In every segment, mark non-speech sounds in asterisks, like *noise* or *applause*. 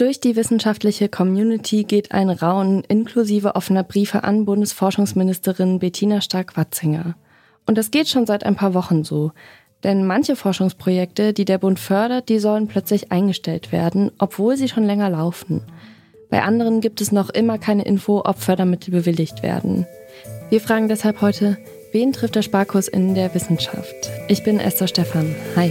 Durch die wissenschaftliche Community geht ein Raunen inklusive offener Briefe an Bundesforschungsministerin Bettina Stark-Watzinger. Und das geht schon seit ein paar Wochen so. Denn manche Forschungsprojekte, die der Bund fördert, die sollen plötzlich eingestellt werden, obwohl sie schon länger laufen. Bei anderen gibt es noch immer keine Info, ob Fördermittel bewilligt werden. Wir fragen deshalb heute, wen trifft der Sparkurs in der Wissenschaft? Ich bin Esther Stephan. Hi.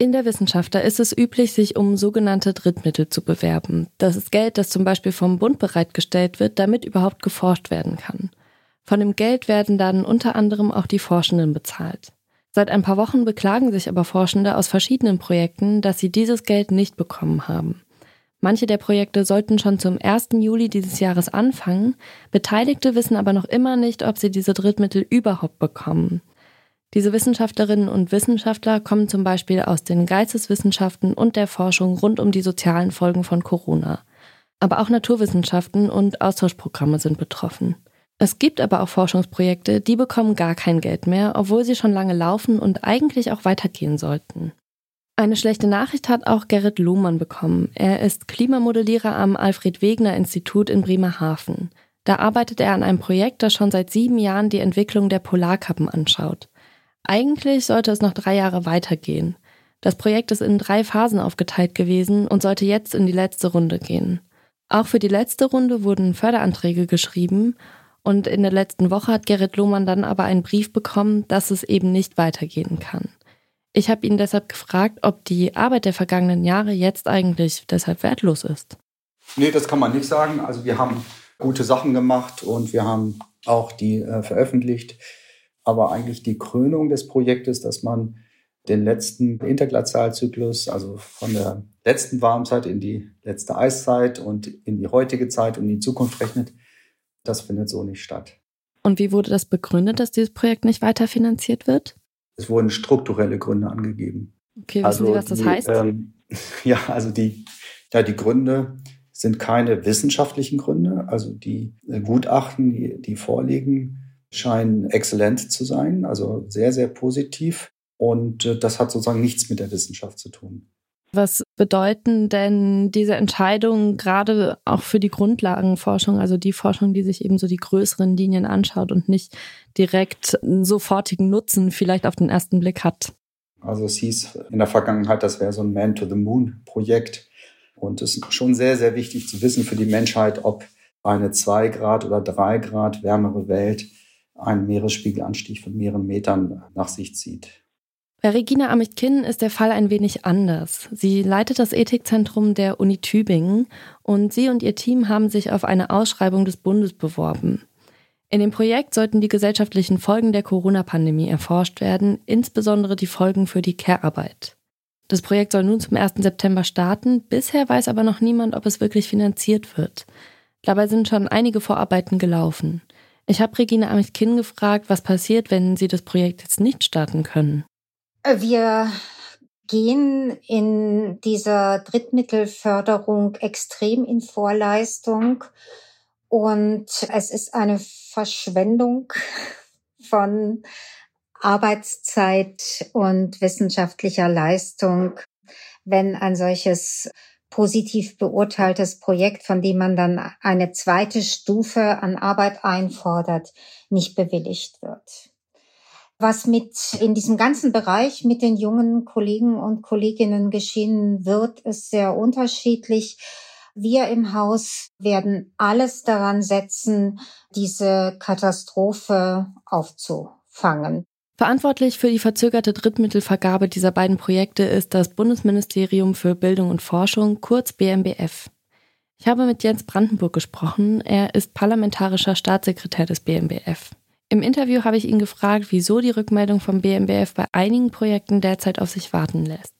In der Wissenschaft, da ist es üblich, sich um sogenannte Drittmittel zu bewerben. Das ist Geld, das zum Beispiel vom Bund bereitgestellt wird, damit überhaupt geforscht werden kann. Von dem Geld werden dann unter anderem auch die Forschenden bezahlt. Seit ein paar Wochen beklagen sich aber Forschende aus verschiedenen Projekten, dass sie dieses Geld nicht bekommen haben. Manche der Projekte sollten schon zum 1. Juli dieses Jahres anfangen, Beteiligte wissen aber noch immer nicht, ob sie diese Drittmittel überhaupt bekommen. Diese Wissenschaftlerinnen und Wissenschaftler kommen zum Beispiel aus den Geisteswissenschaften und der Forschung rund um die sozialen Folgen von Corona. Aber auch Naturwissenschaften und Austauschprogramme sind betroffen. Es gibt aber auch Forschungsprojekte, die bekommen gar kein Geld mehr, obwohl sie schon lange laufen und eigentlich auch weitergehen sollten. Eine schlechte Nachricht hat auch Gerrit Lohmann bekommen. Er ist Klimamodellierer am Alfred Wegener Institut in Bremerhaven. Da arbeitet er an einem Projekt, das schon seit sieben Jahren die Entwicklung der Polarkappen anschaut. Eigentlich sollte es noch drei Jahre weitergehen. Das Projekt ist in drei Phasen aufgeteilt gewesen und sollte jetzt in die letzte Runde gehen. Auch für die letzte Runde wurden Förderanträge geschrieben und in der letzten Woche hat Gerrit Lohmann dann aber einen Brief bekommen, dass es eben nicht weitergehen kann. Ich habe ihn deshalb gefragt, ob die Arbeit der vergangenen Jahre jetzt eigentlich deshalb wertlos ist. Nee, das kann man nicht sagen. Also wir haben gute Sachen gemacht und wir haben auch die äh, veröffentlicht aber eigentlich die Krönung des Projektes, dass man den letzten Interglazialzyklus, also von der letzten Warmzeit in die letzte Eiszeit und in die heutige Zeit und in die Zukunft rechnet, das findet so nicht statt. Und wie wurde das begründet, dass dieses Projekt nicht weiterfinanziert wird? Es wurden strukturelle Gründe angegeben. Okay, wissen also Sie, was das die, heißt? Ähm, *laughs* ja, also die, ja, die Gründe sind keine wissenschaftlichen Gründe. Also die äh, Gutachten, die, die vorliegen, scheinen exzellent zu sein, also sehr, sehr positiv. Und äh, das hat sozusagen nichts mit der Wissenschaft zu tun. Was bedeuten denn diese Entscheidungen gerade auch für die Grundlagenforschung, also die Forschung, die sich eben so die größeren Linien anschaut und nicht direkt einen sofortigen Nutzen vielleicht auf den ersten Blick hat? Also es hieß in der Vergangenheit, das wäre so ein Man-to-the-Moon-Projekt. Und es ist schon sehr, sehr wichtig zu wissen für die Menschheit, ob eine zwei Grad oder drei Grad wärmere Welt einen Meeresspiegelanstieg von mehreren Metern nach sich zieht. Bei Regina Amicht-Kinn ist der Fall ein wenig anders. Sie leitet das Ethikzentrum der Uni Tübingen und sie und ihr Team haben sich auf eine Ausschreibung des Bundes beworben. In dem Projekt sollten die gesellschaftlichen Folgen der Corona-Pandemie erforscht werden, insbesondere die Folgen für die Care-Arbeit. Das Projekt soll nun zum 1. September starten, bisher weiß aber noch niemand, ob es wirklich finanziert wird. Dabei sind schon einige Vorarbeiten gelaufen. Ich habe Regina Amicht-Kinn gefragt, was passiert, wenn Sie das Projekt jetzt nicht starten können. Wir gehen in dieser Drittmittelförderung extrem in Vorleistung und es ist eine Verschwendung von Arbeitszeit und wissenschaftlicher Leistung, wenn ein solches positiv beurteiltes Projekt, von dem man dann eine zweite Stufe an Arbeit einfordert, nicht bewilligt wird. Was mit in diesem ganzen Bereich mit den jungen Kollegen und Kolleginnen geschehen wird, ist sehr unterschiedlich. Wir im Haus werden alles daran setzen, diese Katastrophe aufzufangen. Verantwortlich für die verzögerte Drittmittelvergabe dieser beiden Projekte ist das Bundesministerium für Bildung und Forschung, kurz BMBF. Ich habe mit Jens Brandenburg gesprochen. Er ist parlamentarischer Staatssekretär des BMBF. Im Interview habe ich ihn gefragt, wieso die Rückmeldung vom BMBF bei einigen Projekten derzeit auf sich warten lässt.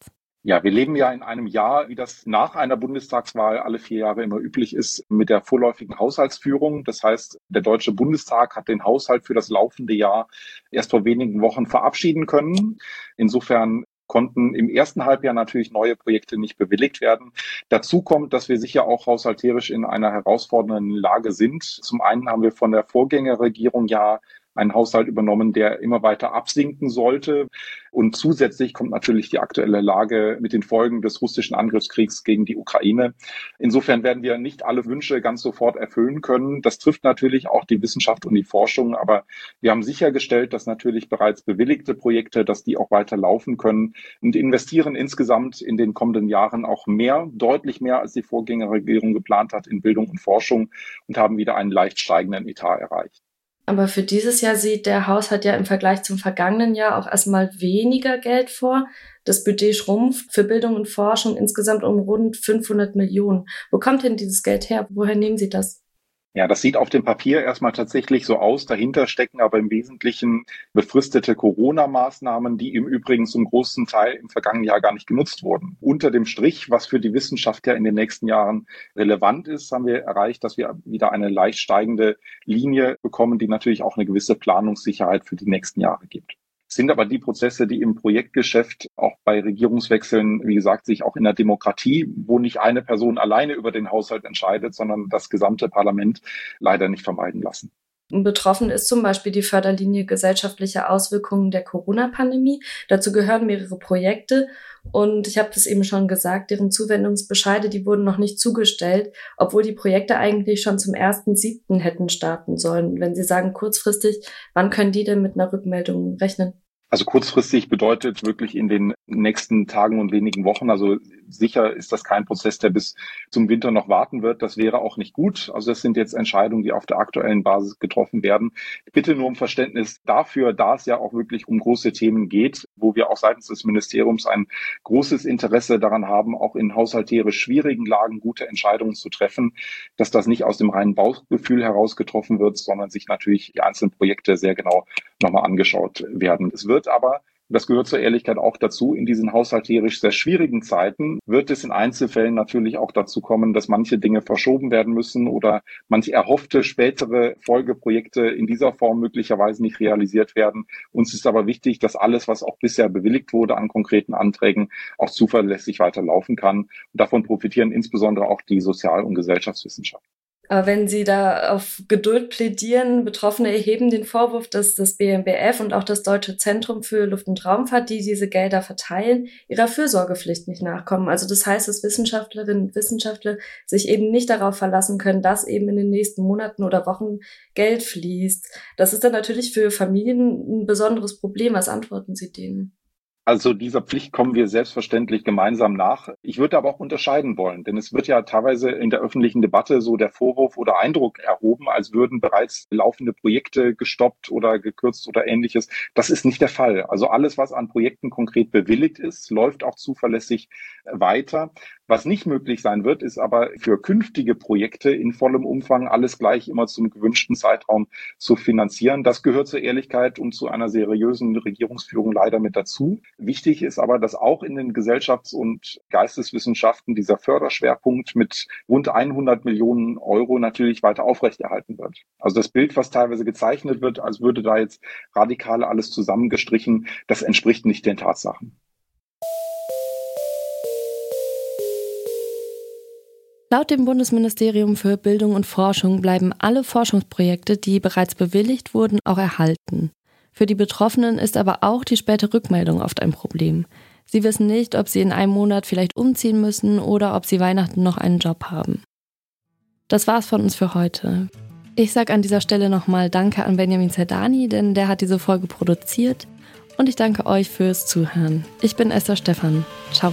Ja, wir leben ja in einem Jahr, wie das nach einer Bundestagswahl alle vier Jahre immer üblich ist, mit der vorläufigen Haushaltsführung. Das heißt, der Deutsche Bundestag hat den Haushalt für das laufende Jahr erst vor wenigen Wochen verabschieden können. Insofern konnten im ersten Halbjahr natürlich neue Projekte nicht bewilligt werden. Dazu kommt, dass wir sicher auch haushalterisch in einer herausfordernden Lage sind. Zum einen haben wir von der Vorgängerregierung ja einen Haushalt übernommen, der immer weiter absinken sollte. Und zusätzlich kommt natürlich die aktuelle Lage mit den Folgen des russischen Angriffskriegs gegen die Ukraine. Insofern werden wir nicht alle Wünsche ganz sofort erfüllen können. Das trifft natürlich auch die Wissenschaft und die Forschung. Aber wir haben sichergestellt, dass natürlich bereits bewilligte Projekte, dass die auch weiter laufen können und investieren insgesamt in den kommenden Jahren auch mehr, deutlich mehr als die Vorgängerregierung geplant hat in Bildung und Forschung und haben wieder einen leicht steigenden Etat erreicht. Aber für dieses Jahr sieht der Haushalt ja im Vergleich zum vergangenen Jahr auch erstmal weniger Geld vor. Das Budget schrumpft für Bildung und Forschung insgesamt um rund 500 Millionen. Wo kommt denn dieses Geld her? Woher nehmen Sie das? Ja, das sieht auf dem Papier erstmal tatsächlich so aus. Dahinter stecken aber im Wesentlichen befristete Corona-Maßnahmen, die im Übrigen zum großen Teil im vergangenen Jahr gar nicht genutzt wurden. Unter dem Strich, was für die Wissenschaft ja in den nächsten Jahren relevant ist, haben wir erreicht, dass wir wieder eine leicht steigende Linie bekommen, die natürlich auch eine gewisse Planungssicherheit für die nächsten Jahre gibt sind aber die Prozesse, die im Projektgeschäft auch bei Regierungswechseln, wie gesagt, sich auch in der Demokratie, wo nicht eine Person alleine über den Haushalt entscheidet, sondern das gesamte Parlament leider nicht vermeiden lassen. Betroffen ist zum Beispiel die Förderlinie gesellschaftliche Auswirkungen der Corona-Pandemie. Dazu gehören mehrere Projekte und ich habe das eben schon gesagt, deren Zuwendungsbescheide, die wurden noch nicht zugestellt, obwohl die Projekte eigentlich schon zum 1.7. hätten starten sollen. Wenn Sie sagen kurzfristig, wann können die denn mit einer Rückmeldung rechnen? Also kurzfristig bedeutet wirklich in den nächsten Tagen und wenigen Wochen. Also sicher ist das kein Prozess, der bis zum Winter noch warten wird. Das wäre auch nicht gut. Also das sind jetzt Entscheidungen, die auf der aktuellen Basis getroffen werden. Bitte nur um Verständnis dafür, da es ja auch wirklich um große Themen geht, wo wir auch seitens des Ministeriums ein großes Interesse daran haben, auch in haushalterisch schwierigen Lagen gute Entscheidungen zu treffen, dass das nicht aus dem reinen Bauchgefühl heraus getroffen wird, sondern sich natürlich die einzelnen Projekte sehr genau nochmal angeschaut werden. Es wird aber das gehört zur Ehrlichkeit auch dazu. In diesen haushalterisch sehr schwierigen Zeiten wird es in Einzelfällen natürlich auch dazu kommen, dass manche Dinge verschoben werden müssen oder manche erhoffte spätere Folgeprojekte in dieser Form möglicherweise nicht realisiert werden. Uns ist aber wichtig, dass alles, was auch bisher bewilligt wurde an konkreten Anträgen, auch zuverlässig weiterlaufen kann. Und davon profitieren insbesondere auch die Sozial- und Gesellschaftswissenschaften. Wenn Sie da auf Geduld plädieren, Betroffene erheben den Vorwurf, dass das BMBF und auch das Deutsche Zentrum für Luft- und Raumfahrt, die diese Gelder verteilen, ihrer Fürsorgepflicht nicht nachkommen. Also das heißt, dass Wissenschaftlerinnen und Wissenschaftler sich eben nicht darauf verlassen können, dass eben in den nächsten Monaten oder Wochen Geld fließt. Das ist dann natürlich für Familien ein besonderes Problem. Was antworten Sie denen? Also dieser Pflicht kommen wir selbstverständlich gemeinsam nach. Ich würde aber auch unterscheiden wollen, denn es wird ja teilweise in der öffentlichen Debatte so der Vorwurf oder Eindruck erhoben, als würden bereits laufende Projekte gestoppt oder gekürzt oder ähnliches. Das ist nicht der Fall. Also alles, was an Projekten konkret bewilligt ist, läuft auch zuverlässig weiter. Was nicht möglich sein wird, ist aber für künftige Projekte in vollem Umfang alles gleich immer zum gewünschten Zeitraum zu finanzieren. Das gehört zur Ehrlichkeit und zu einer seriösen Regierungsführung leider mit dazu. Wichtig ist aber, dass auch in den Gesellschafts- und Geisteswissenschaften dieser Förderschwerpunkt mit rund 100 Millionen Euro natürlich weiter aufrechterhalten wird. Also das Bild, was teilweise gezeichnet wird, als würde da jetzt radikal alles zusammengestrichen, das entspricht nicht den Tatsachen. Laut dem Bundesministerium für Bildung und Forschung bleiben alle Forschungsprojekte, die bereits bewilligt wurden, auch erhalten. Für die Betroffenen ist aber auch die späte Rückmeldung oft ein Problem. Sie wissen nicht, ob sie in einem Monat vielleicht umziehen müssen oder ob sie Weihnachten noch einen Job haben. Das war's von uns für heute. Ich sage an dieser Stelle nochmal Danke an Benjamin Zerdani, denn der hat diese Folge produziert. Und ich danke euch fürs Zuhören. Ich bin Esther Stephan. Ciao.